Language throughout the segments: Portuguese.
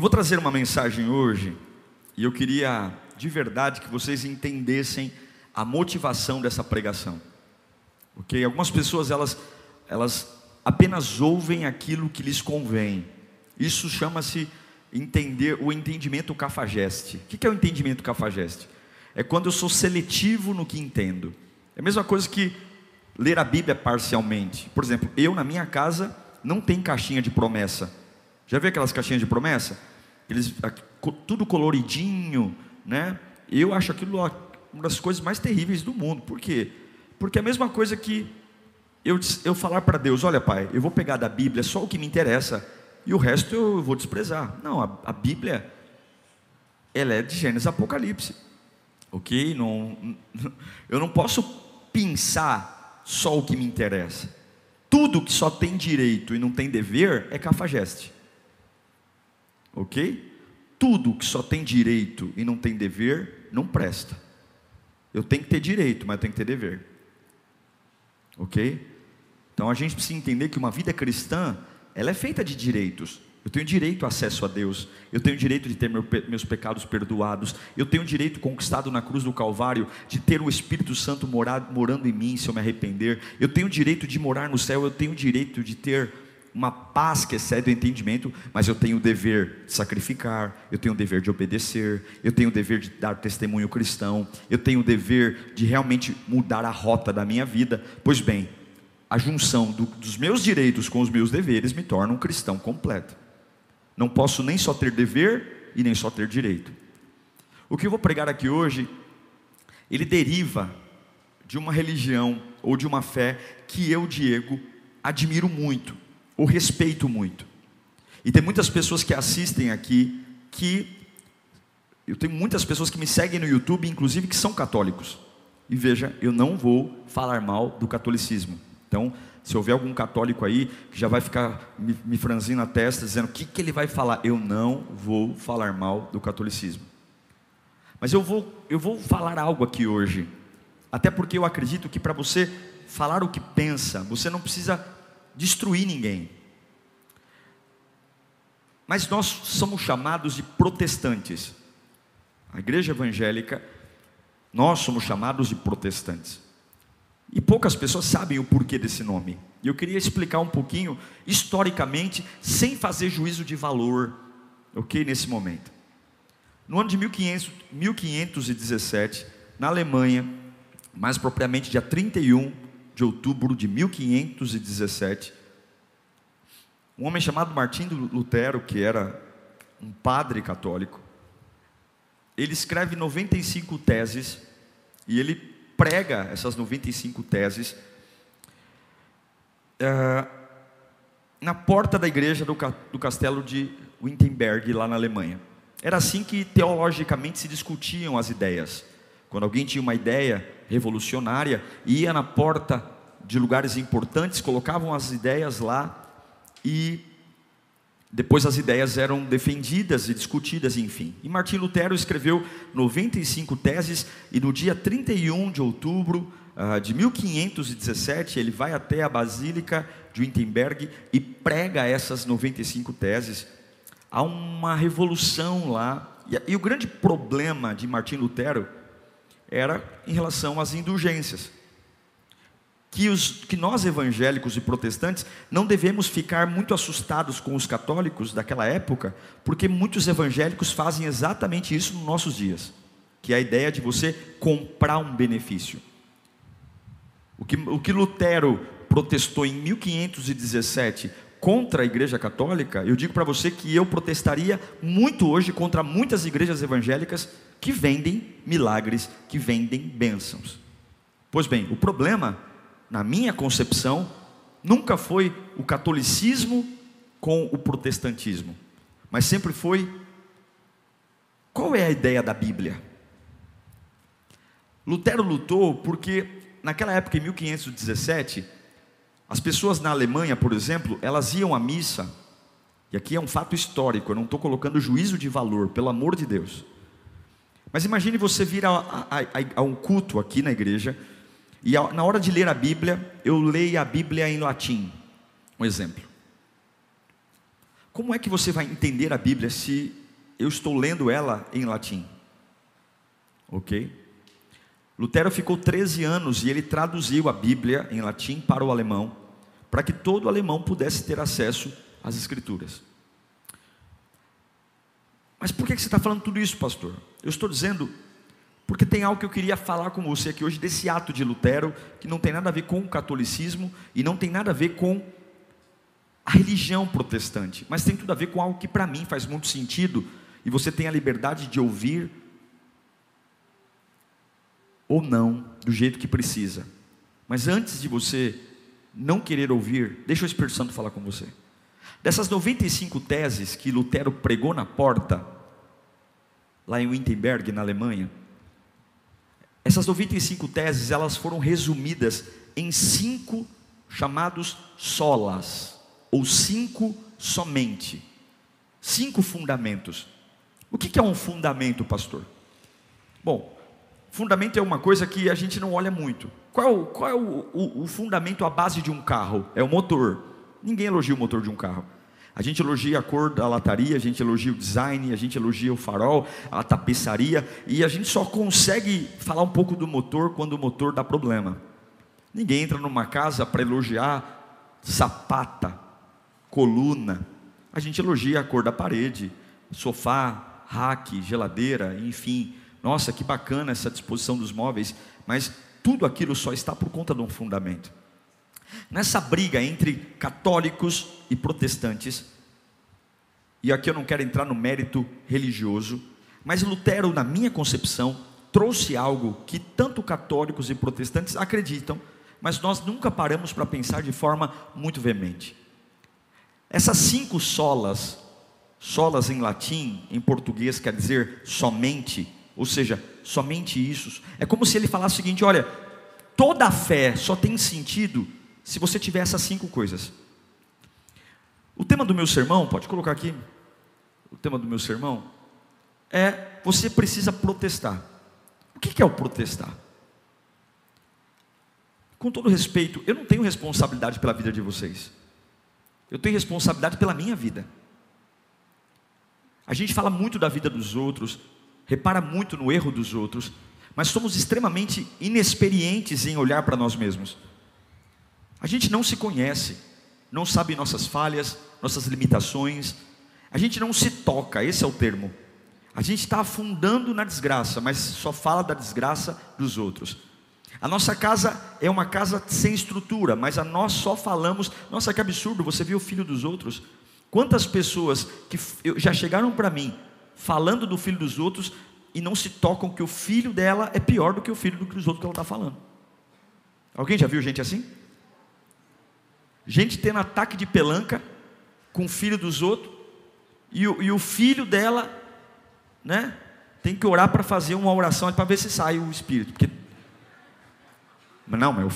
Eu vou trazer uma mensagem hoje e eu queria de verdade que vocês entendessem a motivação dessa pregação. Ok? Algumas pessoas elas elas apenas ouvem aquilo que lhes convém isso chama-se entender o entendimento cafajeste. O que é o entendimento cafajeste? É quando eu sou seletivo no que entendo. É a mesma coisa que ler a Bíblia parcialmente. Por exemplo, eu na minha casa não tem caixinha de promessa. Já viu aquelas caixinhas de promessa? Eles tudo coloridinho, né? Eu acho aquilo uma das coisas mais terríveis do mundo. Por quê? Porque é a mesma coisa que eu, eu falar para Deus: olha, pai, eu vou pegar da Bíblia só o que me interessa e o resto eu vou desprezar. Não, a, a Bíblia, ela é de Gênesis Apocalipse, ok? Não, eu não posso pensar só o que me interessa. Tudo que só tem direito e não tem dever é cafajeste, ok? Tudo que só tem direito e não tem dever não presta. Eu tenho que ter direito, mas eu tenho que ter dever, ok? Então a gente precisa entender que uma vida cristã ela é feita de direitos. Eu tenho direito ao acesso a Deus, eu tenho direito de ter meus pecados perdoados, eu tenho direito conquistado na cruz do Calvário de ter o Espírito Santo morado, morando em mim se eu me arrepender, eu tenho direito de morar no céu, eu tenho direito de ter uma paz que excede o entendimento, mas eu tenho o dever de sacrificar, eu tenho o dever de obedecer, eu tenho o dever de dar testemunho cristão, eu tenho o dever de realmente mudar a rota da minha vida. Pois bem, a junção do, dos meus direitos com os meus deveres me torna um cristão completo. Não posso nem só ter dever e nem só ter direito. O que eu vou pregar aqui hoje, ele deriva de uma religião ou de uma fé que eu, Diego, admiro muito, ou respeito muito. E tem muitas pessoas que assistem aqui que eu tenho muitas pessoas que me seguem no YouTube, inclusive que são católicos. E veja, eu não vou falar mal do catolicismo. Então, se houver algum católico aí que já vai ficar me, me franzindo a testa, dizendo o que, que ele vai falar, eu não vou falar mal do catolicismo. Mas eu vou, eu vou falar algo aqui hoje, até porque eu acredito que para você falar o que pensa, você não precisa destruir ninguém. Mas nós somos chamados de protestantes. A igreja evangélica, nós somos chamados de protestantes. E poucas pessoas sabem o porquê desse nome. E eu queria explicar um pouquinho, historicamente, sem fazer juízo de valor, ok? Nesse momento. No ano de 1500, 1517, na Alemanha, mais propriamente dia 31 de outubro de 1517, um homem chamado Martinho Lutero, que era um padre católico, ele escreve 95 teses e ele prega essas 95 teses é, na porta da igreja do, do castelo de Wittenberg, lá na Alemanha. Era assim que teologicamente se discutiam as ideias. Quando alguém tinha uma ideia revolucionária, ia na porta de lugares importantes, colocavam as ideias lá e depois as ideias eram defendidas e discutidas, enfim. E Martim Lutero escreveu 95 teses e no dia 31 de outubro uh, de 1517 ele vai até a Basílica de Wittenberg e prega essas 95 teses. Há uma revolução lá. E o grande problema de Martim Lutero era em relação às indulgências que, os, que nós evangélicos e protestantes não devemos ficar muito assustados com os católicos daquela época, porque muitos evangélicos fazem exatamente isso nos nossos dias, que é a ideia de você comprar um benefício. O que, o que Lutero protestou em 1517 contra a Igreja Católica, eu digo para você que eu protestaria muito hoje contra muitas igrejas evangélicas que vendem milagres, que vendem bênçãos. Pois bem, o problema na minha concepção, nunca foi o catolicismo com o protestantismo, mas sempre foi Qual é a ideia da Bíblia? Lutero lutou porque, naquela época, em 1517, as pessoas na Alemanha, por exemplo, elas iam à missa, e aqui é um fato histórico, eu não estou colocando juízo de valor, pelo amor de Deus. Mas imagine você vir a, a, a, a um culto aqui na igreja, e na hora de ler a Bíblia, eu leio a Bíblia em latim. Um exemplo. Como é que você vai entender a Bíblia se eu estou lendo ela em latim? Ok? Lutero ficou 13 anos e ele traduziu a Bíblia em latim para o alemão, para que todo alemão pudesse ter acesso às Escrituras. Mas por que você está falando tudo isso, pastor? Eu estou dizendo porque tem algo que eu queria falar com você aqui hoje desse ato de Lutero, que não tem nada a ver com o catolicismo e não tem nada a ver com a religião protestante, mas tem tudo a ver com algo que para mim faz muito sentido e você tem a liberdade de ouvir ou não, do jeito que precisa. Mas antes de você não querer ouvir, deixa o Espírito Santo falar com você. Dessas 95 teses que Lutero pregou na porta, lá em Wittenberg, na Alemanha, essas 95 teses, elas foram resumidas em cinco chamados solas, ou cinco somente. Cinco fundamentos. O que é um fundamento, pastor? Bom, Fundamento é uma coisa que a gente não olha muito. Qual qual é o, o, o fundamento, a base de um carro? É o motor. Ninguém elogia o motor de um carro. A gente elogia a cor da lataria, a gente elogia o design, a gente elogia o farol, a tapeçaria, e a gente só consegue falar um pouco do motor quando o motor dá problema. Ninguém entra numa casa para elogiar sapata, coluna. A gente elogia a cor da parede, sofá, rack, geladeira, enfim. Nossa, que bacana essa disposição dos móveis, mas tudo aquilo só está por conta de um fundamento. Nessa briga entre católicos e protestantes, e aqui eu não quero entrar no mérito religioso, mas Lutero, na minha concepção, trouxe algo que tanto católicos e protestantes acreditam, mas nós nunca paramos para pensar de forma muito veemente. Essas cinco solas, solas em latim, em português quer dizer somente, ou seja, somente isso. É como se ele falasse o seguinte: olha, toda a fé só tem sentido se você tiver essas cinco coisas. O tema do meu sermão, pode colocar aqui. O tema do meu sermão é: você precisa protestar. O que é o protestar? Com todo respeito, eu não tenho responsabilidade pela vida de vocês. Eu tenho responsabilidade pela minha vida. A gente fala muito da vida dos outros, repara muito no erro dos outros, mas somos extremamente inexperientes em olhar para nós mesmos. A gente não se conhece, não sabe nossas falhas, nossas limitações, a gente não se toca, esse é o termo. A gente está afundando na desgraça, mas só fala da desgraça dos outros. A nossa casa é uma casa sem estrutura, mas a nós só falamos. Nossa, que absurdo, você viu o filho dos outros? Quantas pessoas que já chegaram para mim falando do filho dos outros e não se tocam que o filho dela é pior do que o filho dos outros que ela está falando. Alguém já viu gente assim? Gente tendo ataque de pelanca com o filho dos outros e o, e o filho dela, né? Tem que orar para fazer uma oração para ver se sai o espírito. Porque... Não, meu,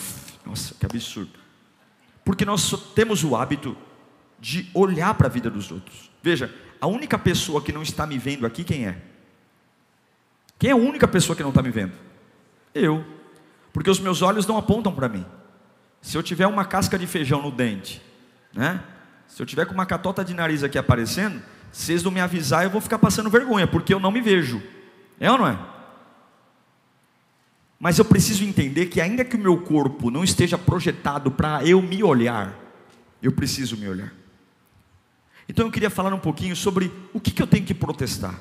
nossa, que absurdo. Porque nós temos o hábito de olhar para a vida dos outros. Veja, a única pessoa que não está me vendo aqui, quem é? Quem é a única pessoa que não está me vendo? Eu. Porque os meus olhos não apontam para mim. Se eu tiver uma casca de feijão no dente, né? Se eu tiver com uma catota de nariz aqui aparecendo, se vocês não me avisar, eu vou ficar passando vergonha, porque eu não me vejo. É ou não é? Mas eu preciso entender que ainda que o meu corpo não esteja projetado para eu me olhar, eu preciso me olhar. Então eu queria falar um pouquinho sobre o que, que eu tenho que protestar.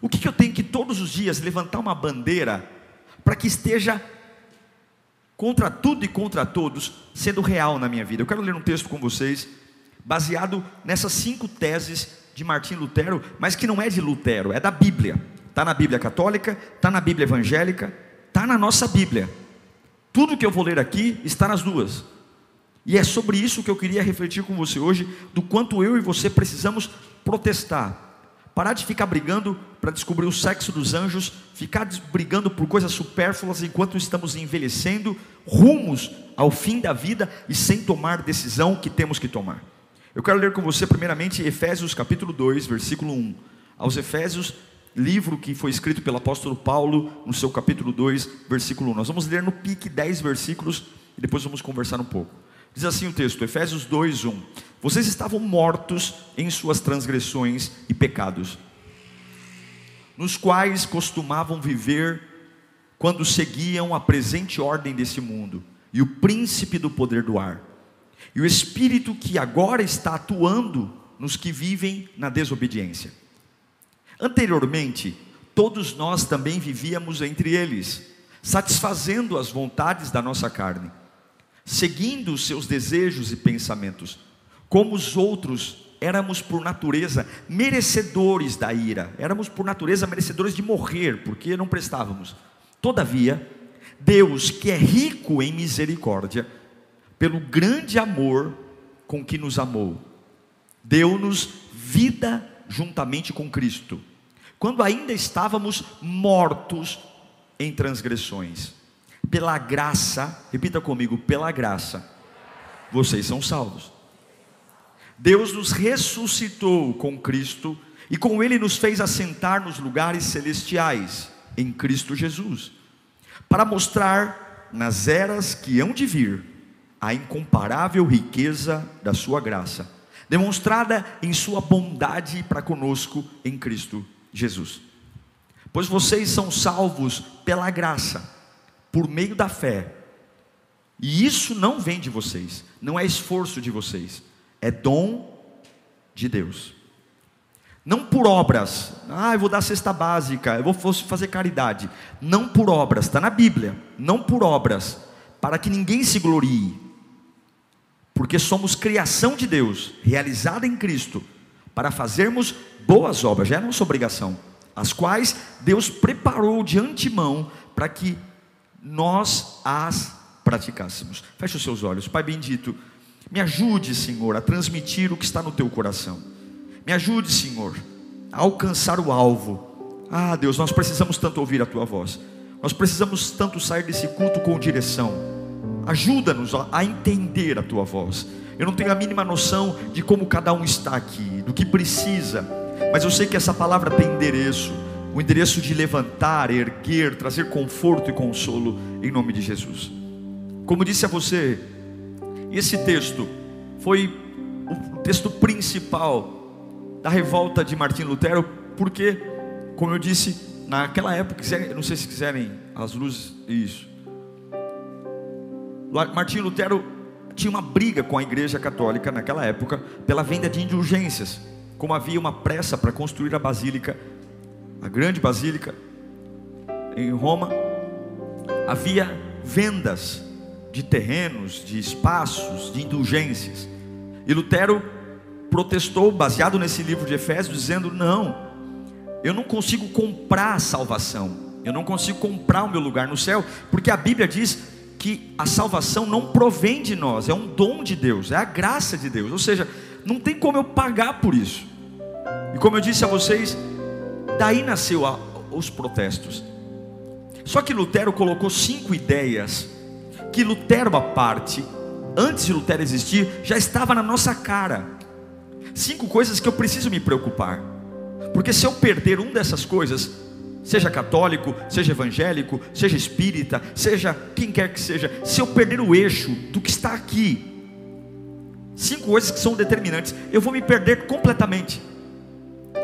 O que, que eu tenho que todos os dias levantar uma bandeira para que esteja contra tudo e contra todos sendo real na minha vida. Eu quero ler um texto com vocês, baseado nessas cinco teses de Martim Lutero, mas que não é de Lutero, é da Bíblia. Está na Bíblia católica, está na Bíblia evangélica, está na nossa Bíblia. Tudo que eu vou ler aqui está nas duas. E é sobre isso que eu queria refletir com você hoje, do quanto eu e você precisamos protestar. parar de ficar brigando para descobrir o sexo dos anjos, ficar brigando por coisas supérfluas enquanto estamos envelhecendo, rumos ao fim da vida e sem tomar decisão que temos que tomar. Eu quero ler com você primeiramente Efésios capítulo 2, versículo 1. Aos Efésios, livro que foi escrito pelo apóstolo Paulo, no seu capítulo 2, versículo 1. Nós vamos ler no pique 10 versículos e depois vamos conversar um pouco. Diz assim o texto, Efésios 2, 1. Vocês estavam mortos em suas transgressões e pecados, nos quais costumavam viver quando seguiam a presente ordem desse mundo e o príncipe do poder do ar, e o espírito que agora está atuando nos que vivem na desobediência. Anteriormente, todos nós também vivíamos entre eles, satisfazendo as vontades da nossa carne, seguindo os seus desejos e pensamentos. Como os outros, éramos por natureza merecedores da ira, éramos por natureza merecedores de morrer, porque não prestávamos. Todavia, Deus, que é rico em misericórdia, pelo grande amor com que nos amou, deu-nos vida juntamente com Cristo, quando ainda estávamos mortos em transgressões. Pela graça, repita comigo, pela graça, vocês são salvos. Deus nos ressuscitou com Cristo e com Ele nos fez assentar nos lugares celestiais, em Cristo Jesus, para mostrar nas eras que hão de vir a incomparável riqueza da Sua graça demonstrada em sua bondade para conosco em Cristo Jesus. Pois vocês são salvos pela graça, por meio da fé. E isso não vem de vocês, não é esforço de vocês, é dom de Deus. Não por obras, ah, eu vou dar cesta básica, eu vou fazer caridade. Não por obras, está na Bíblia, não por obras, para que ninguém se glorie, porque somos criação de Deus, realizada em Cristo, para fazermos boas obras, já é nossa obrigação, as quais Deus preparou de antemão para que nós as praticássemos. Feche os seus olhos, Pai bendito, me ajude, Senhor, a transmitir o que está no teu coração. Me ajude, Senhor, a alcançar o alvo. Ah, Deus, nós precisamos tanto ouvir a tua voz. Nós precisamos tanto sair desse culto com direção. Ajuda-nos a entender a tua voz. Eu não tenho a mínima noção de como cada um está aqui, do que precisa, mas eu sei que essa palavra tem endereço o endereço de levantar, erguer, trazer conforto e consolo em nome de Jesus. Como disse a você, esse texto foi o texto principal da revolta de Martim Lutero, porque, como eu disse, naquela época, não sei se quiserem as luzes, isso. Martinho Lutero tinha uma briga com a igreja católica naquela época pela venda de indulgências. Como havia uma pressa para construir a basílica, a grande basílica em Roma, havia vendas de terrenos, de espaços, de indulgências. E Lutero protestou, baseado nesse livro de Efésios, dizendo: Não, eu não consigo comprar a salvação, eu não consigo comprar o meu lugar no céu, porque a Bíblia diz que a salvação não provém de nós, é um dom de Deus, é a graça de Deus. Ou seja, não tem como eu pagar por isso. E como eu disse a vocês, daí nasceu a, os protestos. Só que Lutero colocou cinco ideias que Lutero à parte, antes de Lutero existir, já estava na nossa cara. Cinco coisas que eu preciso me preocupar. Porque se eu perder um dessas coisas, seja católico, seja evangélico, seja espírita, seja quem quer que seja, se eu perder o eixo do que está aqui, cinco coisas que são determinantes, eu vou me perder completamente.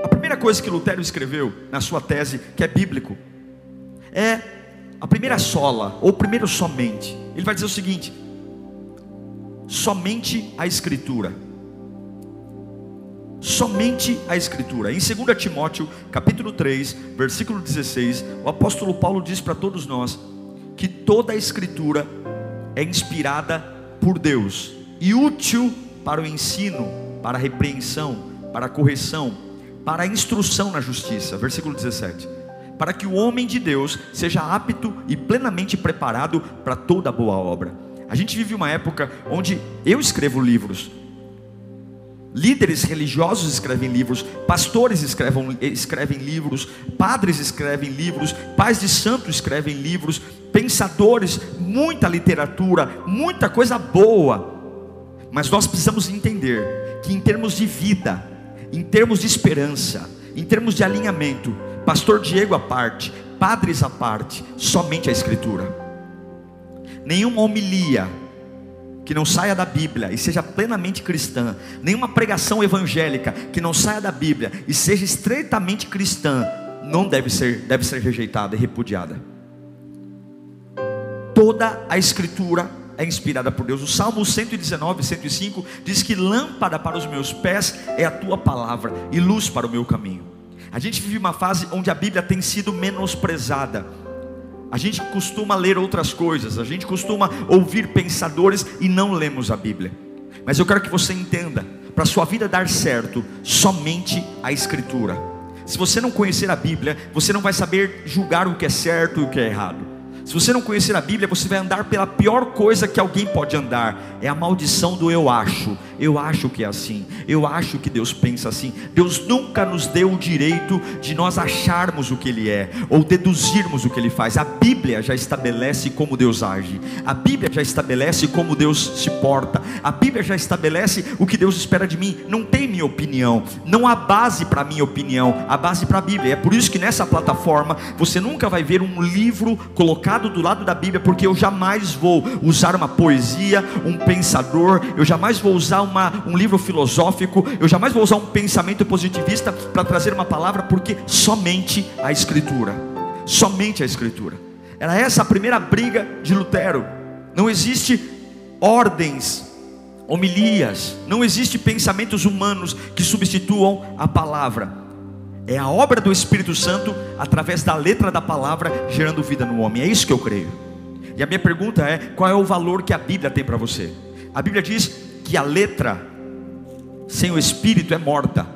A primeira coisa que Lutero escreveu na sua tese, que é bíblico, é a primeira sola, ou primeiro somente. Ele vai dizer o seguinte: somente a Escritura somente a Escritura. Em 2 Timóteo, capítulo 3, versículo 16, o apóstolo Paulo diz para todos nós que toda a Escritura é inspirada por Deus e útil para o ensino, para a repreensão, para a correção, para a instrução na justiça. Versículo 17. Para que o homem de Deus seja apto e plenamente preparado para toda boa obra. A gente vive uma época onde eu escrevo livros, Líderes religiosos escrevem livros, pastores escrevem, escrevem livros, padres escrevem livros, pais de santos escrevem livros, pensadores, muita literatura, muita coisa boa. Mas nós precisamos entender que, em termos de vida, em termos de esperança, em termos de alinhamento, Pastor Diego à parte, padres à parte, somente a Escritura. Nenhuma homilia que não saia da Bíblia e seja plenamente cristã, nenhuma pregação evangélica que não saia da Bíblia e seja estreitamente cristã, não deve ser, deve ser rejeitada e repudiada. Toda a Escritura é inspirada por Deus. O Salmo 119, 105 diz que lâmpada para os meus pés é a tua palavra e luz para o meu caminho. A gente vive uma fase onde a Bíblia tem sido menosprezada. A gente costuma ler outras coisas, a gente costuma ouvir pensadores e não lemos a Bíblia. Mas eu quero que você entenda, para sua vida dar certo, somente a Escritura. Se você não conhecer a Bíblia, você não vai saber julgar o que é certo e o que é errado. Se você não conhecer a Bíblia, você vai andar pela pior coisa que alguém pode andar. É a maldição do eu acho. Eu acho que é assim. Eu acho que Deus pensa assim. Deus nunca nos deu o direito de nós acharmos o que Ele é ou deduzirmos o que Ele faz. A Bíblia já estabelece como Deus age. A Bíblia já estabelece como Deus se porta. A Bíblia já estabelece o que Deus espera de mim. Não tem minha opinião. Não há base para minha opinião. Há base para a Bíblia. É por isso que nessa plataforma você nunca vai ver um livro colocado colocado do lado da Bíblia, porque eu jamais vou usar uma poesia, um pensador, eu jamais vou usar uma, um livro filosófico, eu jamais vou usar um pensamento positivista para trazer uma palavra, porque somente a Escritura, somente a Escritura. Era essa a primeira briga de Lutero. Não existe ordens, homilias, não existe pensamentos humanos que substituam a palavra. É a obra do Espírito Santo através da letra da palavra gerando vida no homem. É isso que eu creio. E a minha pergunta é: qual é o valor que a Bíblia tem para você? A Bíblia diz que a letra sem o Espírito é morta.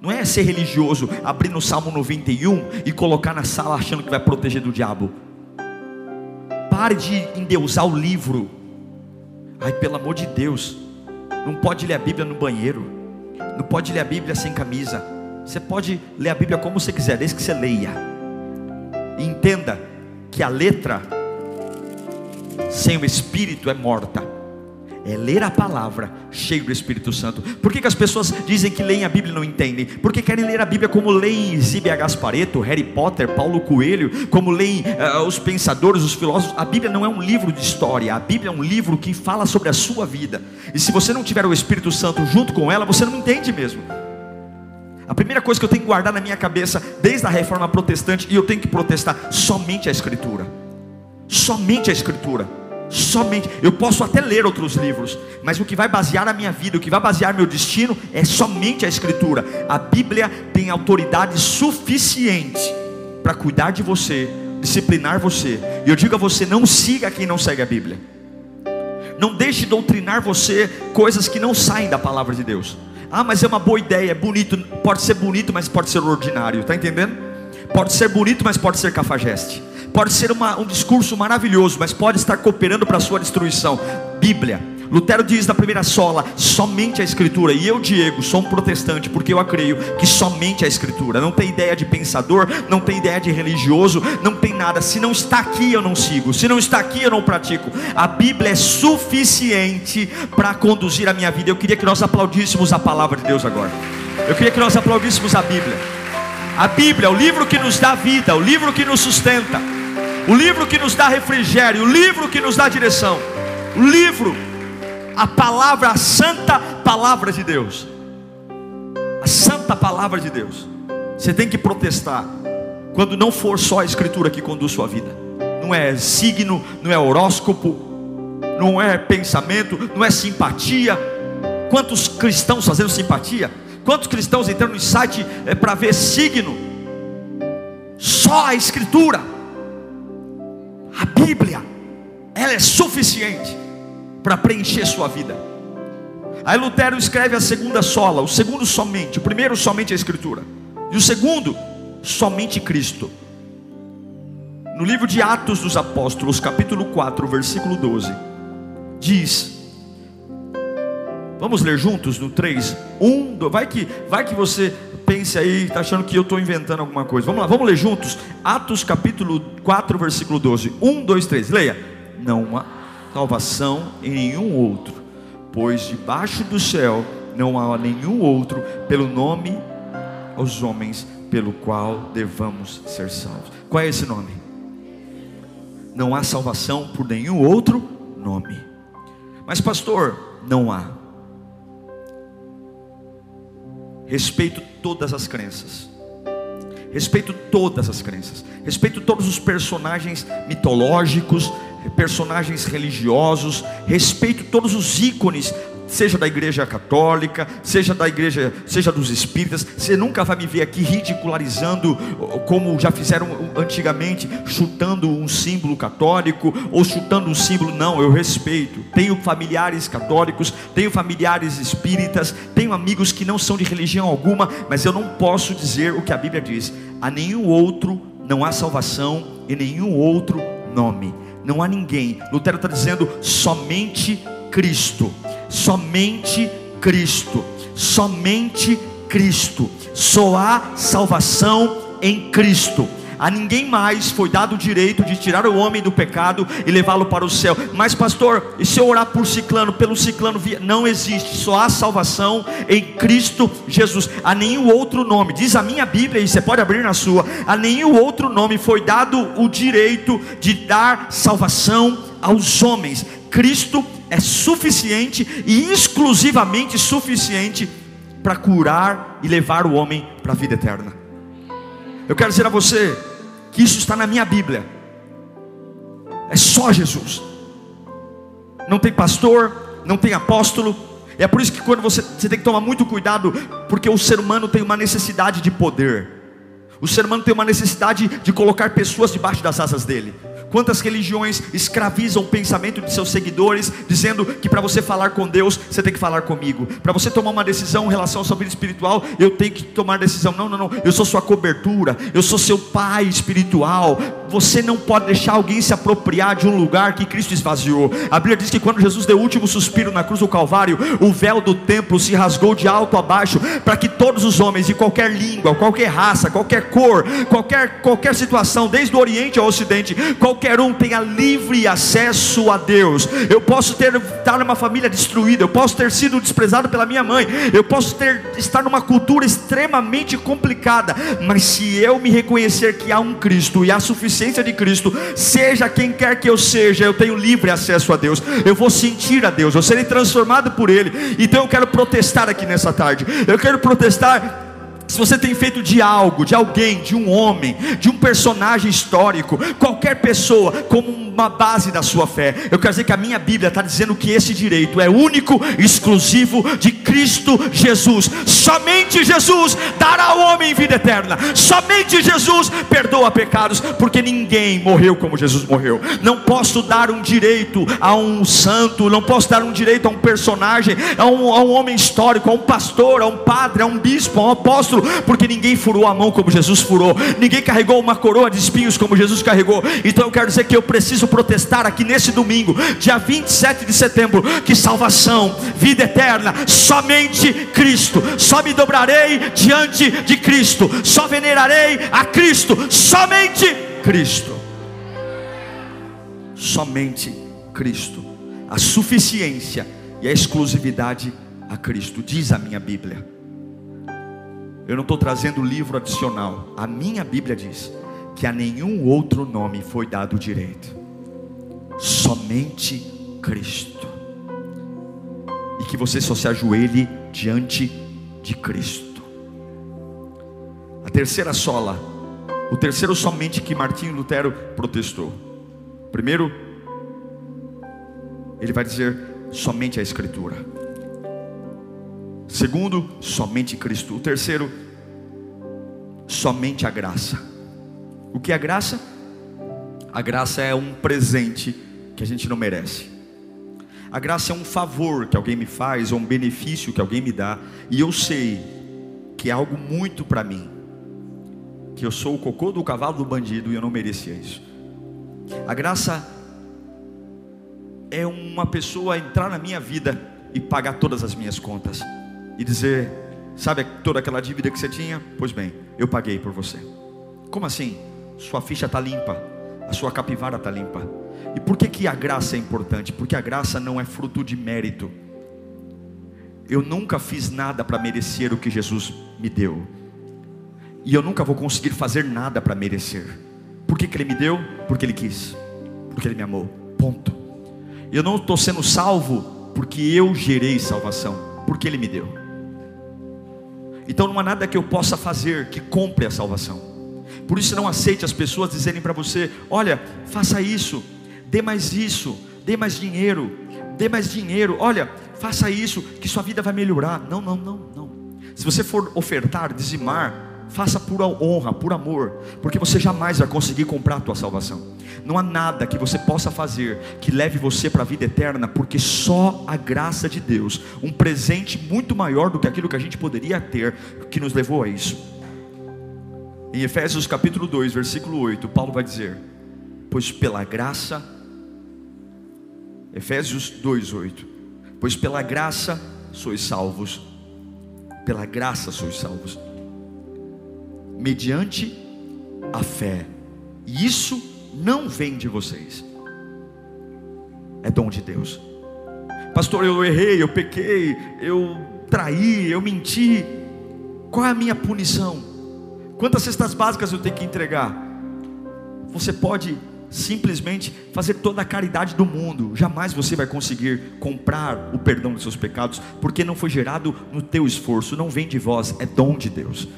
Não é ser religioso, abrir no Salmo 91 e colocar na sala achando que vai proteger do diabo. Pare de endeusar o livro. Ai, pelo amor de Deus, não pode ler a Bíblia no banheiro, não pode ler a Bíblia sem camisa. Você pode ler a Bíblia como você quiser, desde que você leia. E entenda que a letra sem o Espírito é morta. É ler a palavra cheio do Espírito Santo. Por que, que as pessoas dizem que leem a Bíblia e não entendem? Porque querem ler a Bíblia como leem Zíbia Gaspareto, Harry Potter, Paulo Coelho, como leem uh, os pensadores, os filósofos. A Bíblia não é um livro de história, a Bíblia é um livro que fala sobre a sua vida. E se você não tiver o Espírito Santo junto com ela, você não entende mesmo. A primeira coisa que eu tenho que guardar na minha cabeça, desde a reforma protestante, e eu tenho que protestar, somente a Escritura. Somente a Escritura. Somente. Eu posso até ler outros livros, mas o que vai basear a minha vida, o que vai basear meu destino, é somente a Escritura. A Bíblia tem autoridade suficiente para cuidar de você, disciplinar você. E eu digo a você: não siga quem não segue a Bíblia. Não deixe doutrinar você coisas que não saem da palavra de Deus. Ah, mas é uma boa ideia, é bonito. Pode ser bonito, mas pode ser ordinário, está entendendo? Pode ser bonito, mas pode ser cafajeste. Pode ser uma, um discurso maravilhoso, mas pode estar cooperando para a sua destruição. Bíblia, Lutero diz na primeira sola, somente a Escritura. E eu, Diego, sou um protestante, porque eu creio que somente a Escritura. Não tem ideia de pensador, não tem ideia de religioso, não tem nada. Se não está aqui, eu não sigo. Se não está aqui, eu não pratico. A Bíblia é suficiente para conduzir a minha vida. Eu queria que nós aplaudíssemos a palavra de Deus agora. Eu queria que nós aplaudíssemos a Bíblia. A Bíblia, o livro que nos dá vida, o livro que nos sustenta, o livro que nos dá refrigério, o livro que nos dá direção, o livro a palavra, a santa palavra de Deus. A santa palavra de Deus. Você tem que protestar quando não for só a escritura que conduz sua vida. Não é signo, não é horóscopo, não é pensamento, não é simpatia. Quantos cristãos fazendo simpatia? Quantos cristãos entrando no site é, para ver signo? Só a escritura, a Bíblia, ela é suficiente para preencher sua vida. Aí Lutero escreve a segunda sola, o segundo somente, o primeiro somente a Escritura, e o segundo somente Cristo. No livro de Atos dos Apóstolos, capítulo 4, versículo 12, diz: Vamos ler juntos no 3? 1, 2, vai que, vai que você pense aí, está achando que eu estou inventando alguma coisa. Vamos lá, vamos ler juntos. Atos capítulo 4, versículo 12. 1, 2, 3. Leia. Não há salvação em nenhum outro, pois debaixo do céu não há nenhum outro pelo nome aos homens pelo qual devamos ser salvos. Qual é esse nome? Não há salvação por nenhum outro nome. Mas pastor, não há. Respeito todas as crenças. Respeito todas as crenças. Respeito todos os personagens mitológicos, personagens religiosos. Respeito todos os ícones seja da igreja católica, seja da igreja, seja dos espíritas, você nunca vai me ver aqui ridicularizando como já fizeram antigamente, chutando um símbolo católico ou chutando um símbolo, não, eu respeito. Tenho familiares católicos, tenho familiares espíritas, tenho amigos que não são de religião alguma, mas eu não posso dizer o que a Bíblia diz. A nenhum outro não há salvação e nenhum outro nome. Não há ninguém. Lutero está dizendo somente Cristo somente Cristo, somente Cristo. Só há salvação em Cristo. A ninguém mais foi dado o direito de tirar o homem do pecado e levá-lo para o céu. Mas, pastor, e se eu orar por ciclano, pelo ciclano, não existe, só há salvação em Cristo Jesus. A nenhum outro nome, diz a minha Bíblia, e você pode abrir na sua, a nenhum outro nome foi dado o direito de dar salvação aos homens. Cristo é suficiente e exclusivamente suficiente para curar e levar o homem para a vida eterna. Eu quero dizer a você que isso está na minha Bíblia. É só Jesus. Não tem pastor, não tem apóstolo. É por isso que quando você, você tem que tomar muito cuidado, porque o ser humano tem uma necessidade de poder. O ser humano tem uma necessidade de colocar pessoas debaixo das asas dele. Quantas religiões escravizam o pensamento de seus seguidores, dizendo que para você falar com Deus, você tem que falar comigo. Para você tomar uma decisão em relação à sua vida espiritual, eu tenho que tomar decisão. Não, não, não. Eu sou sua cobertura, eu sou seu pai espiritual. Você não pode deixar alguém se apropriar de um lugar que Cristo esvaziou. A Bíblia diz que quando Jesus deu o último suspiro na cruz do Calvário, o véu do templo se rasgou de alto a baixo, para que todos os homens de qualquer língua, qualquer raça, qualquer cor, qualquer, qualquer situação, desde o Oriente ao Ocidente, qualquer um tenha livre acesso a Deus. Eu posso ter estar numa família destruída, eu posso ter sido desprezado pela minha mãe, eu posso ter estar numa cultura extremamente complicada, mas se eu me reconhecer que há um Cristo e a suficiência de Cristo, seja quem quer que eu seja, eu tenho livre acesso a Deus. Eu vou sentir a Deus, eu serei transformado por ele. Então eu quero protestar aqui nessa tarde. Eu quero protestar se você tem feito de algo, de alguém, de um homem, de um personagem histórico, qualquer pessoa, como uma base da sua fé, eu quero dizer que a minha Bíblia está dizendo que esse direito é único, exclusivo de Cristo Jesus. Somente Jesus dará ao homem vida eterna. Somente Jesus perdoa pecados, porque ninguém morreu como Jesus morreu. Não posso dar um direito a um santo, não posso dar um direito a um personagem, a um, a um homem histórico, a um pastor, a um padre, a um bispo, a um apóstolo porque ninguém furou a mão como Jesus furou, ninguém carregou uma coroa de espinhos como Jesus carregou. Então eu quero dizer que eu preciso protestar aqui nesse domingo, dia 27 de setembro, que salvação, vida eterna, somente Cristo. Só me dobrarei diante de Cristo, só venerarei a Cristo, somente Cristo. Somente Cristo. A suficiência e a exclusividade a Cristo, diz a minha Bíblia. Eu não estou trazendo livro adicional. A minha Bíblia diz que a nenhum outro nome foi dado direito, somente Cristo. E que você só se ajoelhe diante de Cristo. A terceira sola, o terceiro somente que Martinho Lutero protestou. Primeiro, ele vai dizer somente a Escritura. Segundo, somente Cristo. O terceiro, somente a graça. O que é a graça? A graça é um presente que a gente não merece. A graça é um favor que alguém me faz, ou um benefício que alguém me dá, e eu sei que é algo muito para mim, que eu sou o cocô do cavalo do bandido e eu não merecia isso. A graça é uma pessoa entrar na minha vida e pagar todas as minhas contas e dizer: Sabe toda aquela dívida que você tinha? Pois bem, eu paguei por você. Como assim? Sua ficha está limpa, a sua capivara está limpa. E por que, que a graça é importante? Porque a graça não é fruto de mérito. Eu nunca fiz nada para merecer o que Jesus me deu. E eu nunca vou conseguir fazer nada para merecer. Por que, que Ele me deu? Porque Ele quis. Porque Ele me amou. Ponto. Eu não estou sendo salvo porque eu gerei salvação. Porque Ele me deu. Então não há nada que eu possa fazer que compre a salvação. Por isso não aceite as pessoas dizerem para você: olha, faça isso, dê mais isso, dê mais dinheiro, dê mais dinheiro, olha, faça isso, que sua vida vai melhorar. Não, não, não, não. Se você for ofertar, dizimar, faça por honra, por amor, porque você jamais vai conseguir comprar a tua salvação. Não há nada que você possa fazer que leve você para a vida eterna, porque só a graça de Deus, um presente muito maior do que aquilo que a gente poderia ter, que nos levou a isso. Em Efésios capítulo 2, versículo 8, Paulo vai dizer: Pois pela graça, Efésios 2, 8, pois pela graça sois salvos, pela graça sois salvos mediante a fé. E isso não vem de vocês, é dom de Deus. Pastor, eu errei, eu pequei, eu traí, eu menti. Qual é a minha punição? Quantas cestas básicas eu tenho que entregar? Você pode simplesmente fazer toda a caridade do mundo, jamais você vai conseguir comprar o perdão dos seus pecados, porque não foi gerado no teu esforço, não vem de vós, é dom de Deus.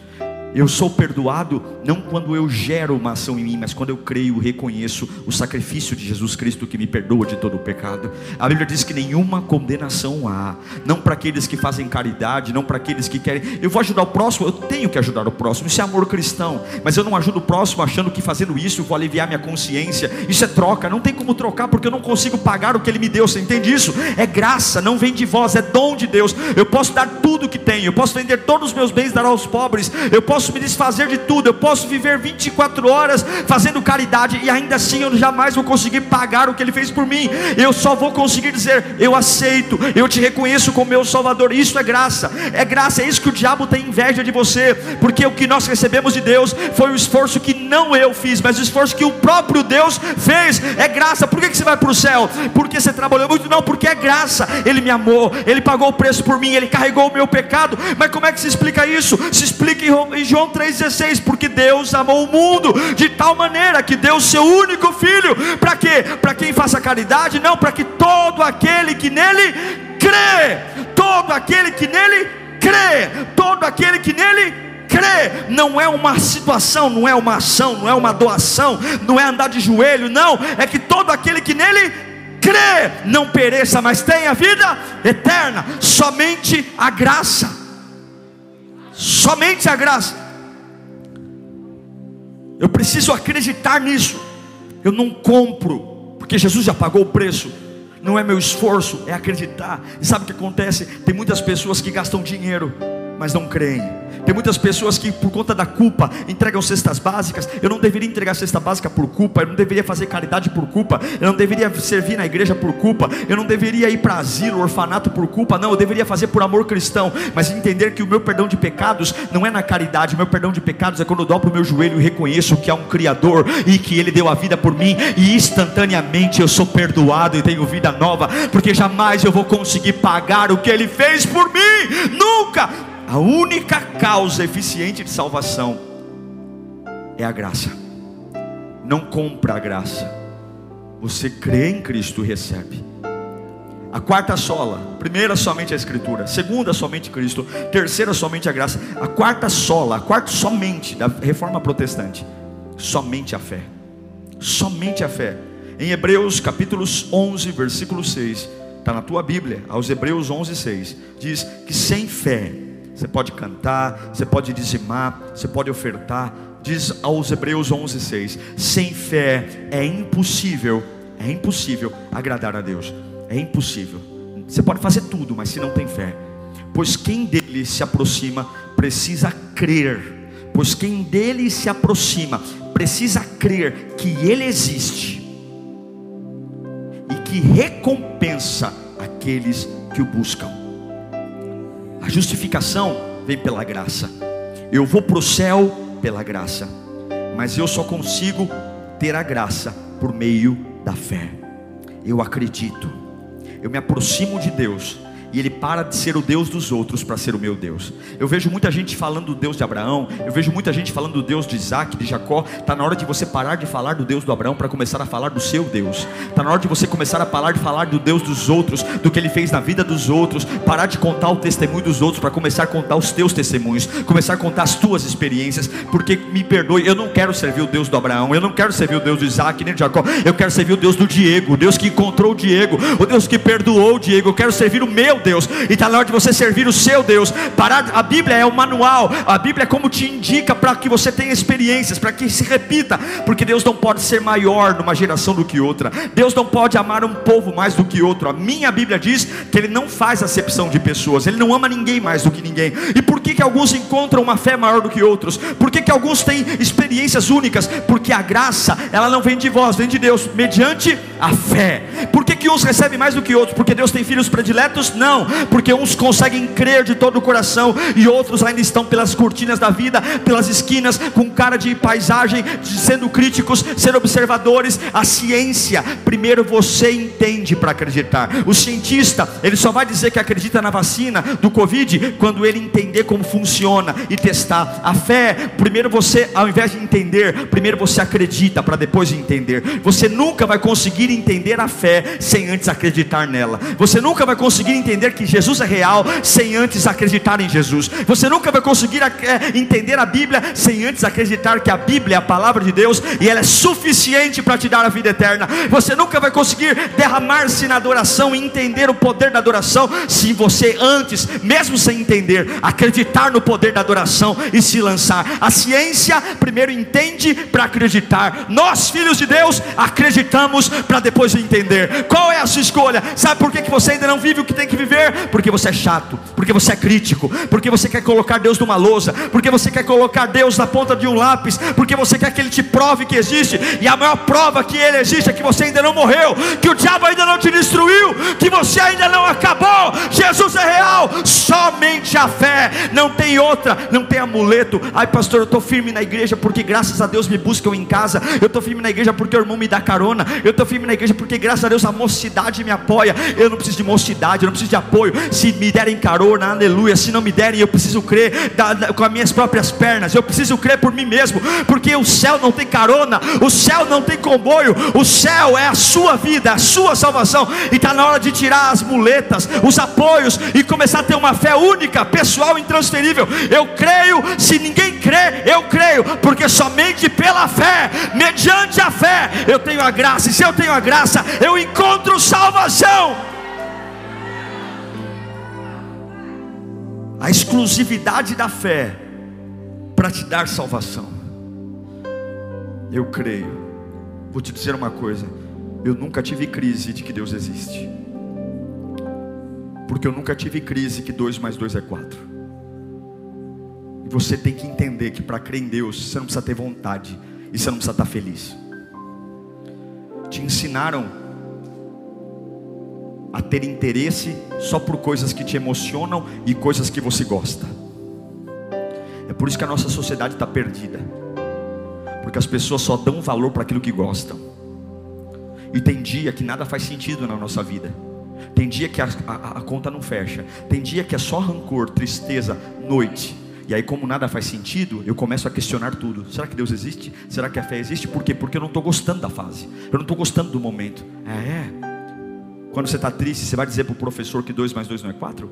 Eu sou perdoado não quando eu gero uma ação em mim, mas quando eu creio, reconheço o sacrifício de Jesus Cristo que me perdoa de todo o pecado. A Bíblia diz que nenhuma condenação há, não para aqueles que fazem caridade, não para aqueles que querem. Eu vou ajudar o próximo, eu tenho que ajudar o próximo, isso é amor cristão, mas eu não ajudo o próximo achando que fazendo isso eu vou aliviar minha consciência. Isso é troca, não tem como trocar porque eu não consigo pagar o que Ele me deu, você entende isso? É graça, não vem de vós, é dom de Deus. Eu posso dar tudo que tenho, eu posso vender todos os meus bens, dar aos pobres, eu posso posso me desfazer de tudo, eu posso viver 24 horas fazendo caridade e ainda assim eu jamais vou conseguir pagar o que Ele fez por mim. Eu só vou conseguir dizer: Eu aceito, eu te reconheço como meu Salvador. Isso é graça, é graça, é isso que o diabo tem inveja de você, porque o que nós recebemos de Deus foi o esforço que não eu fiz, mas o esforço que o próprio Deus fez. É graça. Por que, você vai para o céu? Porque você trabalhou muito? Não, porque é graça. Ele me amou, Ele pagou o preço por mim, Ele carregou o meu pecado. Mas como é que se explica isso? Se explica em João 3,16, porque Deus amou o mundo de tal maneira que deu o seu único filho, para quê? Para quem faça caridade? Não, para que todo aquele que nele crê, todo aquele que nele crê, todo aquele que nele crê, não é uma situação, não é uma ação, não é uma doação, não é andar de joelho, não, é que todo aquele que nele crê, não pereça, mas tenha vida eterna, somente a graça somente a graça. Eu preciso acreditar nisso. Eu não compro, porque Jesus já pagou o preço. Não é meu esforço, é acreditar. E sabe o que acontece? Tem muitas pessoas que gastam dinheiro, mas não creem. Tem muitas pessoas que, por conta da culpa, entregam cestas básicas. Eu não deveria entregar cesta básica por culpa. Eu não deveria fazer caridade por culpa. Eu não deveria servir na igreja por culpa. Eu não deveria ir para asilo, orfanato por culpa. Não, eu deveria fazer por amor cristão. Mas entender que o meu perdão de pecados não é na caridade. O meu perdão de pecados é quando eu dobro o meu joelho e reconheço que há um Criador e que Ele deu a vida por mim. E instantaneamente eu sou perdoado e tenho vida nova. Porque jamais eu vou conseguir pagar o que Ele fez por mim. Nunca a única causa eficiente de salvação é a graça. Não compra a graça. Você crê em Cristo e recebe. A quarta sola, primeira somente a Escritura, segunda somente Cristo, terceira somente a graça, a quarta sola, a quarta somente da reforma protestante, somente a fé, somente a fé. Em Hebreus capítulos 11, versículo 6, está na tua Bíblia, aos Hebreus 11, 6, diz que sem fé você pode cantar, você pode dizimar, você pode ofertar. Diz aos Hebreus 11:6, sem fé é impossível, é impossível agradar a Deus. É impossível. Você pode fazer tudo, mas se não tem fé, pois quem dele se aproxima precisa crer. Pois quem dele se aproxima precisa crer que ele existe e que recompensa aqueles que o buscam. A justificação vem pela graça. Eu vou para o céu pela graça, mas eu só consigo ter a graça por meio da fé. Eu acredito, eu me aproximo de Deus e ele para de ser o Deus dos outros para ser o meu Deus. Eu vejo muita gente falando do Deus de Abraão, eu vejo muita gente falando do Deus de Isaac, de Jacó. Está na hora de você parar de falar do Deus do Abraão para começar a falar do seu Deus. Está na hora de você começar a parar de falar do Deus dos outros, do que ele fez na vida dos outros, parar de contar o testemunho dos outros para começar a contar os teus testemunhos, começar a contar as tuas experiências, porque me perdoe, eu não quero servir o Deus do Abraão, eu não quero servir o Deus de Isaac nem de Jacó, eu quero servir o Deus do Diego, o Deus que encontrou o Diego, o Deus que perdoou o Diego, eu quero servir o meu Deus, e está na hora de você servir o seu Deus. Parar, a Bíblia é o manual, a Bíblia é como te indica para que você tenha experiências, para que se repita, porque Deus não pode ser maior numa geração do que outra, Deus não pode amar um povo mais do que outro. A minha Bíblia diz que Ele não faz acepção de pessoas, Ele não ama ninguém mais do que ninguém. E por que, que alguns encontram uma fé maior do que outros? Por que, que alguns têm experiências únicas? Porque a graça, ela não vem de vós, vem de Deus, mediante a fé. Por que, que uns recebem mais do que outros? Porque Deus tem filhos prediletos? Não, porque uns conseguem crer de todo o coração e outros ainda estão pelas cortinas da vida, pelas esquinas, com cara de paisagem, sendo críticos, sendo observadores. A ciência, primeiro você entende para acreditar. O cientista, ele só vai dizer que acredita na vacina do Covid quando ele entender como funciona e testar. A fé, primeiro você, ao invés de entender, primeiro você acredita para depois entender. Você nunca vai conseguir entender a fé sem antes acreditar nela. Você nunca vai conseguir entender que Jesus é real sem antes acreditar em Jesus. Você nunca vai conseguir é, entender a Bíblia sem antes acreditar que a Bíblia é a palavra de Deus e ela é suficiente para te dar a vida eterna. Você nunca vai conseguir derramar-se na adoração e entender o poder da adoração se você antes, mesmo sem entender, acreditar no poder da adoração e se lançar. A ciência primeiro entende para acreditar. Nós, filhos de Deus, acreditamos para depois entender. Qual é a sua escolha? Sabe por que, que você ainda não vive o que tem que viver? Porque você é chato, porque você é crítico, porque você quer colocar Deus numa lousa, porque você quer colocar Deus na ponta de um lápis, porque você quer que Ele te prove que existe, e a maior prova que Ele existe é que você ainda não morreu, que o diabo ainda não te destruiu, que você ainda não acabou. Jesus é real, somente a fé, não tem outra, não tem amuleto. Ai, pastor, eu estou firme na igreja porque graças a Deus me buscam em casa, eu estou firme na igreja porque o irmão me dá carona, eu estou firme na igreja porque graças a Deus a mocidade me apoia. Eu não preciso de mocidade, eu não preciso de apoio. Se me derem carona, aleluia. Se não me derem, eu preciso crer da, da, com as minhas próprias pernas. Eu preciso crer por mim mesmo, porque o céu não tem carona, o céu não tem comboio. O céu é a sua vida, a sua salvação. E está na hora de tirar as muletas, os apoios e começar a ter uma fé única, pessoal, intransferível. Eu creio, se ninguém crê, eu creio, porque somente pela fé, mediante a fé, eu tenho a graça. E se eu tenho a graça, eu encontro salvação. A exclusividade da fé para te dar salvação. Eu creio. Vou te dizer uma coisa: eu nunca tive crise de que Deus existe, porque eu nunca tive crise que 2 mais 2 é 4. E você tem que entender que para crer em Deus, você não precisa ter vontade e você não precisa estar feliz. Te ensinaram a ter interesse só por coisas que te emocionam e coisas que você gosta. É por isso que a nossa sociedade está perdida, porque as pessoas só dão valor para aquilo que gostam, e tem dia que nada faz sentido na nossa vida. Tem dia que a, a, a conta não fecha. Tem dia que é só rancor, tristeza, noite. E aí, como nada faz sentido, eu começo a questionar tudo. Será que Deus existe? Será que a fé existe? Por quê? Porque eu não estou gostando da fase. Eu não estou gostando do momento. É, é. Quando você está triste, você vai dizer para o professor que 2 mais 2 não é 4?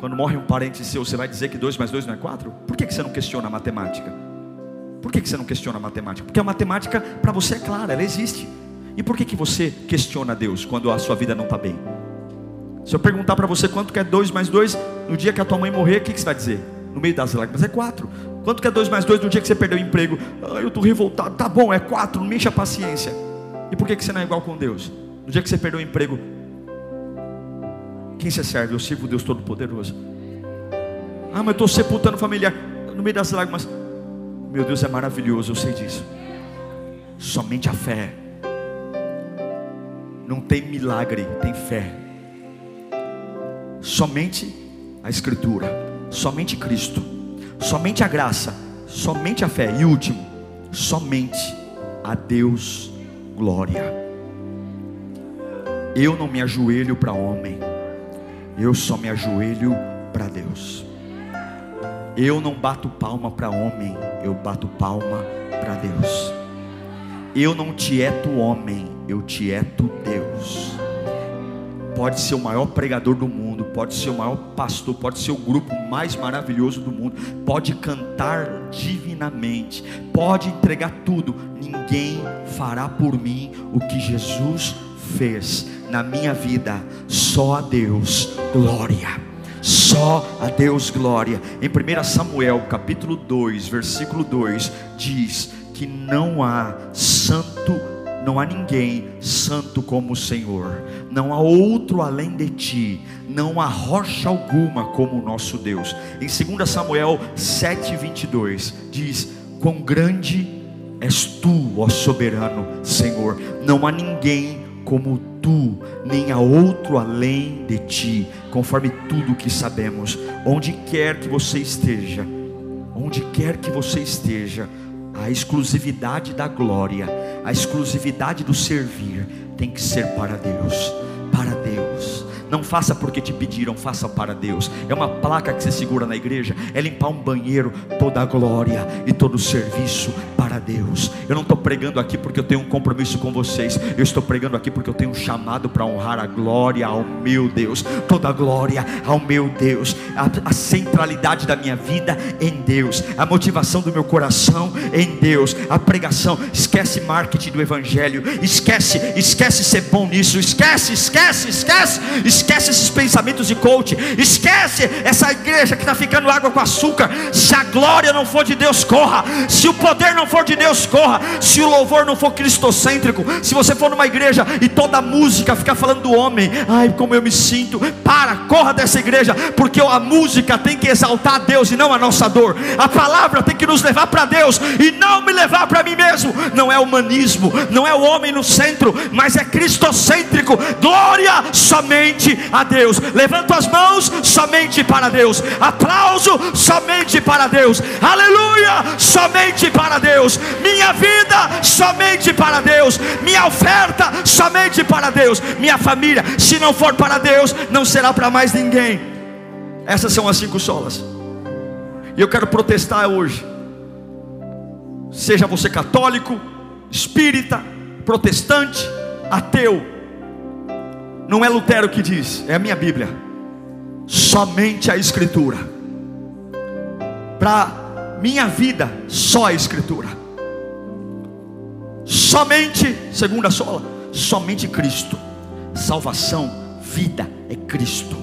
Quando morre um parente seu, você vai dizer que 2 mais 2 não é 4? Por que, que você não questiona a matemática? Por que, que você não questiona a matemática? Porque a matemática para você é clara, ela existe. E por que, que você questiona Deus quando a sua vida não está bem? Se eu perguntar para você quanto que é 2 mais 2, no dia que a tua mãe morrer, o que, que você vai dizer? No meio das lágrimas, é 4. Quanto que é 2 mais 2 no dia que você perdeu o emprego? Ah, eu estou revoltado. Tá bom, é 4, não me enche a paciência. E por que, que você não é igual com Deus? No dia que você perdeu o emprego, quem você serve? Eu sirvo Deus Todo-Poderoso. Ah, mas eu estou sepultando familiar. No meio das lágrimas. Meu Deus é maravilhoso, eu sei disso. Somente a fé. Não tem milagre, tem fé. somente a Escritura, somente Cristo, somente a graça, somente a fé. E último, somente a Deus glória. Eu não me ajoelho para homem, eu só me ajoelho para Deus. Eu não bato palma para homem, eu bato palma para Deus. Eu não tieto homem, eu tieto Deus. Pode ser o maior pregador do mundo, pode ser o maior pastor, pode ser o grupo mais maravilhoso do mundo, pode cantar divinamente, pode entregar tudo, ninguém fará por mim o que Jesus fez na minha vida, só a Deus glória. Só a Deus glória. Em 1 Samuel, capítulo 2, versículo 2, diz que não há santo, não há ninguém santo como o Senhor. Não há outro além de ti. Não há rocha alguma como o nosso Deus. Em 2 Samuel 7:22 diz: "Quão grande és tu, ó soberano Senhor. Não há ninguém como tu, nem há outro além de ti, conforme tudo que sabemos. Onde quer que você esteja, onde quer que você esteja, a exclusividade da glória, a exclusividade do servir tem que ser para Deus, para Deus. Não faça porque te pediram, faça para Deus. É uma placa que você segura na igreja, é limpar um banheiro, toda a glória e todo o serviço para Deus. Eu não estou pregando aqui porque eu tenho um compromisso com vocês. Eu estou pregando aqui porque eu tenho um chamado para honrar a glória ao meu Deus. Toda a glória ao meu Deus. A, a centralidade da minha vida em Deus. A motivação do meu coração em Deus. A pregação. Esquece marketing do evangelho. Esquece, esquece ser bom nisso. Esquece, esquece, esquece. Esquece esses pensamentos de coach. Esquece essa igreja que está ficando água com açúcar. Se a glória não for de Deus, corra. Se o poder não for de Deus, corra. Se o louvor não for cristocêntrico, se você for numa igreja e toda a música ficar falando do homem, ai como eu me sinto, para, corra dessa igreja, porque a música tem que exaltar a Deus e não a nossa dor. A palavra tem que nos levar para Deus e não me levar para mim mesmo. Não é humanismo, não é o homem no centro, mas é cristocêntrico. Glória somente a Deus. Levanta as mãos somente para Deus. Aplauso somente para Deus. Aleluia, somente para. Deus, minha vida somente para Deus, minha oferta somente para Deus, minha família, se não for para Deus, não será para mais ninguém. Essas são as cinco solas. E eu quero protestar hoje. Seja você católico, espírita, protestante, ateu, não é Lutero que diz, é a minha Bíblia. Somente a Escritura. Para minha vida, só a Escritura somente, segunda sola, somente Cristo. Salvação, vida é Cristo.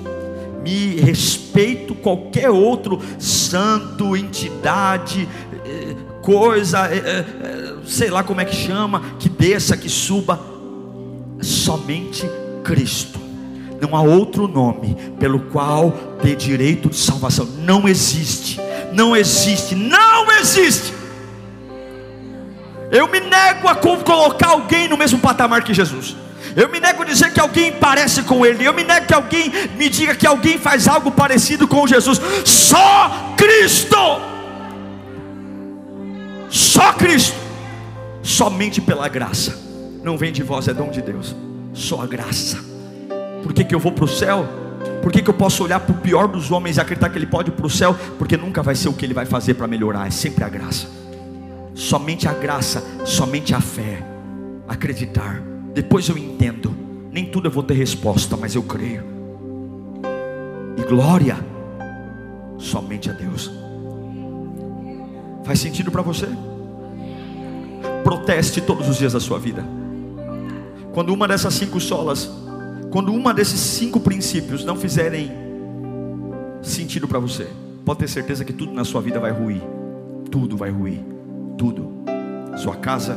Me respeito qualquer outro santo, entidade, eh, coisa, eh, eh, sei lá como é que chama, que desça, que suba. Somente Cristo. Não há outro nome pelo qual ter direito de salvação. Não existe. Não existe. Não existe. Eu me nego a colocar alguém no mesmo patamar que Jesus. Eu me nego a dizer que alguém parece com Ele. Eu me nego que alguém me diga que alguém faz algo parecido com Jesus. Só Cristo. Só Cristo. Somente pela graça. Não vem de vós, é dom de Deus. Só a graça. Por que, que eu vou para o céu? Por que, que eu posso olhar para o pior dos homens e acreditar que ele pode ir para o céu? Porque nunca vai ser o que ele vai fazer para melhorar, é sempre a graça somente a graça, somente a fé, acreditar. Depois eu entendo, nem tudo eu vou ter resposta, mas eu creio. E glória somente a Deus. Faz sentido para você? Proteste todos os dias da sua vida. Quando uma dessas cinco solas, quando uma desses cinco princípios não fizerem sentido para você, pode ter certeza que tudo na sua vida vai ruir. Tudo vai ruir tudo: sua casa,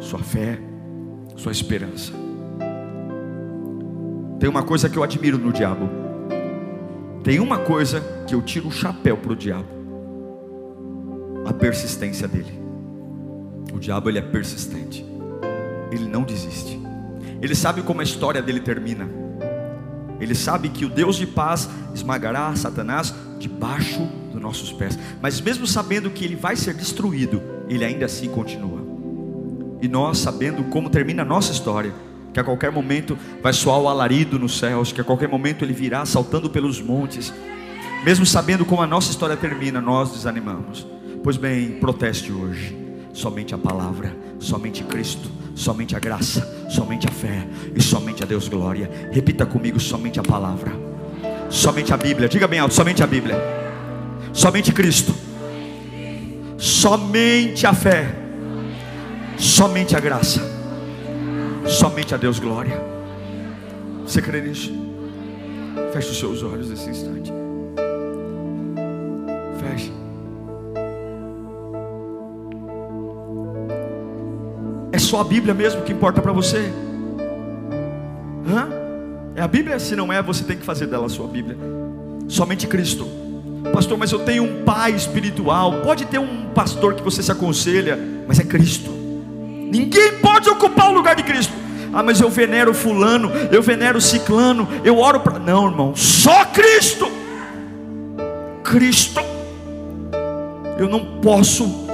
sua fé, sua esperança. Tem uma coisa que eu admiro no diabo. Tem uma coisa que eu tiro o chapéu para o diabo: a persistência dele. O diabo ele é persistente, ele não desiste. Ele sabe como a história dele termina. Ele sabe que o Deus de paz esmagará Satanás debaixo dos nossos pés. Mas mesmo sabendo que ele vai ser destruído, ele ainda assim continua. E nós sabendo como termina a nossa história, que a qualquer momento vai soar o alarido nos céus, que a qualquer momento ele virá saltando pelos montes. Mesmo sabendo como a nossa história termina, nós desanimamos. Pois bem, proteste hoje. Somente a palavra, somente Cristo, somente a graça, somente a fé e somente a Deus glória. Repita comigo: somente a palavra, somente a Bíblia. Diga bem alto: somente a Bíblia, somente Cristo, somente a fé, somente a graça, somente a Deus glória. Você crê nisso? Feche os seus olhos nesse instante. Só a Bíblia mesmo que importa para você? Hã? É a Bíblia? Se não é, você tem que fazer dela a sua Bíblia. Somente Cristo. Pastor, mas eu tenho um pai espiritual. Pode ter um pastor que você se aconselha, mas é Cristo. Ninguém pode ocupar o lugar de Cristo. Ah, mas eu venero fulano, eu venero ciclano, eu oro para. Não, irmão, só Cristo. Cristo. Eu não posso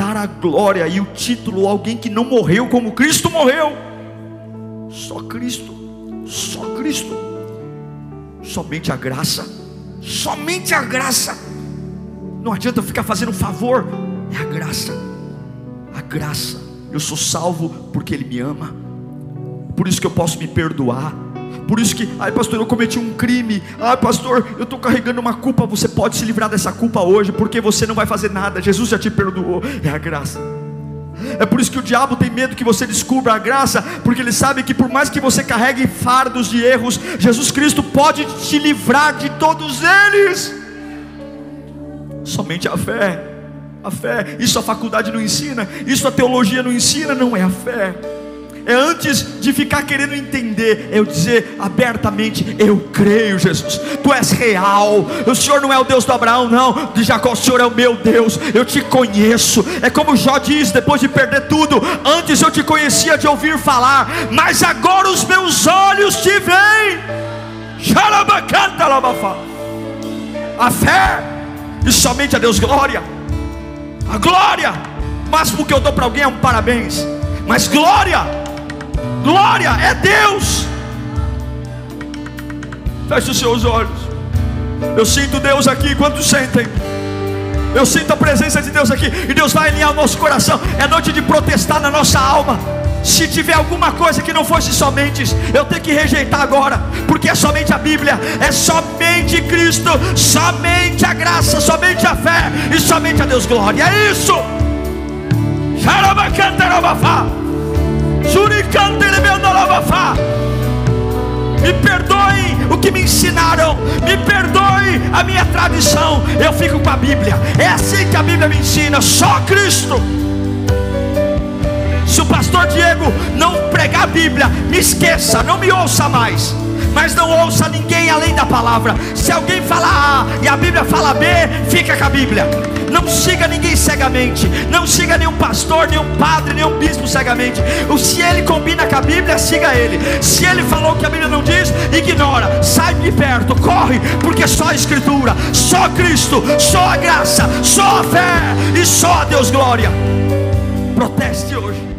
dar a glória e o título a alguém que não morreu como Cristo morreu. Só Cristo, só Cristo, somente a graça, somente a graça. Não adianta ficar fazendo favor, é a graça, a graça. Eu sou salvo porque Ele me ama, por isso que eu posso me perdoar por isso que, ai pastor, eu cometi um crime. Ai pastor, eu estou carregando uma culpa. Você pode se livrar dessa culpa hoje, porque você não vai fazer nada. Jesus já te perdoou. É a graça. É por isso que o diabo tem medo que você descubra a graça, porque ele sabe que por mais que você carregue fardos de erros, Jesus Cristo pode te livrar de todos eles. Somente a fé, a fé, isso a faculdade não ensina, isso a teologia não ensina, não é a fé é antes de ficar querendo entender, eu dizer abertamente: Eu creio, Jesus, Tu és real. O Senhor não é o Deus do Abraão, não, de Jacó, o Senhor é o meu Deus. Eu te conheço. É como Jó diz depois de perder tudo: Antes eu te conhecia de ouvir falar, mas agora os meus olhos te veem. A fé e somente a Deus glória. A glória, o máximo que eu dou para alguém é um parabéns, mas glória Glória é Deus. Feche os seus olhos. Eu sinto Deus aqui. Quantos sentem? Eu sinto a presença de Deus aqui. E Deus vai alinhar o nosso coração. É noite de protestar na nossa alma. Se tiver alguma coisa que não fosse somente, eu tenho que rejeitar agora, porque é somente a Bíblia, é somente Cristo, somente a graça, somente a fé e somente a Deus glória. É isso. Me perdoem o que me ensinaram, me perdoe a minha tradição. Eu fico com a Bíblia, é assim que a Bíblia me ensina, só Cristo. Se o pastor Diego não pregar a Bíblia, me esqueça, não me ouça mais mas não ouça ninguém além da palavra. Se alguém falar A e a Bíblia fala B, fica com a Bíblia. Não siga ninguém cegamente, não siga nenhum pastor, nenhum padre, nenhum bispo cegamente. Se ele combina com a Bíblia, siga ele. Se ele falou que a Bíblia não diz, ignora, sai de perto, corre, porque só a Escritura, só Cristo, só a graça, só a fé e só a Deus glória. Proteste hoje.